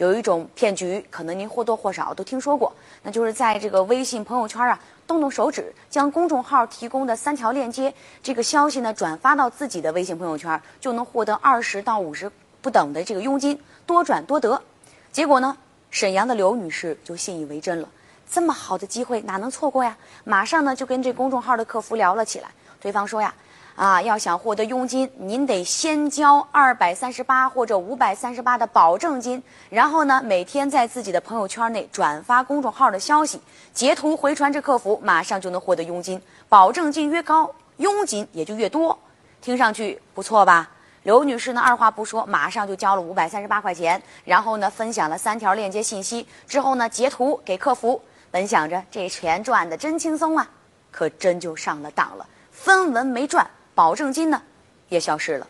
有一种骗局，可能您或多或少都听说过，那就是在这个微信朋友圈啊，动动手指，将公众号提供的三条链接这个消息呢转发到自己的微信朋友圈，就能获得二十到五十不等的这个佣金，多转多得。结果呢，沈阳的刘女士就信以为真了，这么好的机会哪能错过呀？马上呢就跟这公众号的客服聊了起来，对方说呀。啊，要想获得佣金，您得先交二百三十八或者五百三十八的保证金，然后呢，每天在自己的朋友圈内转发公众号的消息，截图回传至客服，马上就能获得佣金。保证金越高，佣金也就越多。听上去不错吧？刘女士呢，二话不说，马上就交了五百三十八块钱，然后呢，分享了三条链接信息，之后呢，截图给客服，本想着这钱赚的真轻松啊，可真就上了当了，分文没赚。保证金呢，也消失了。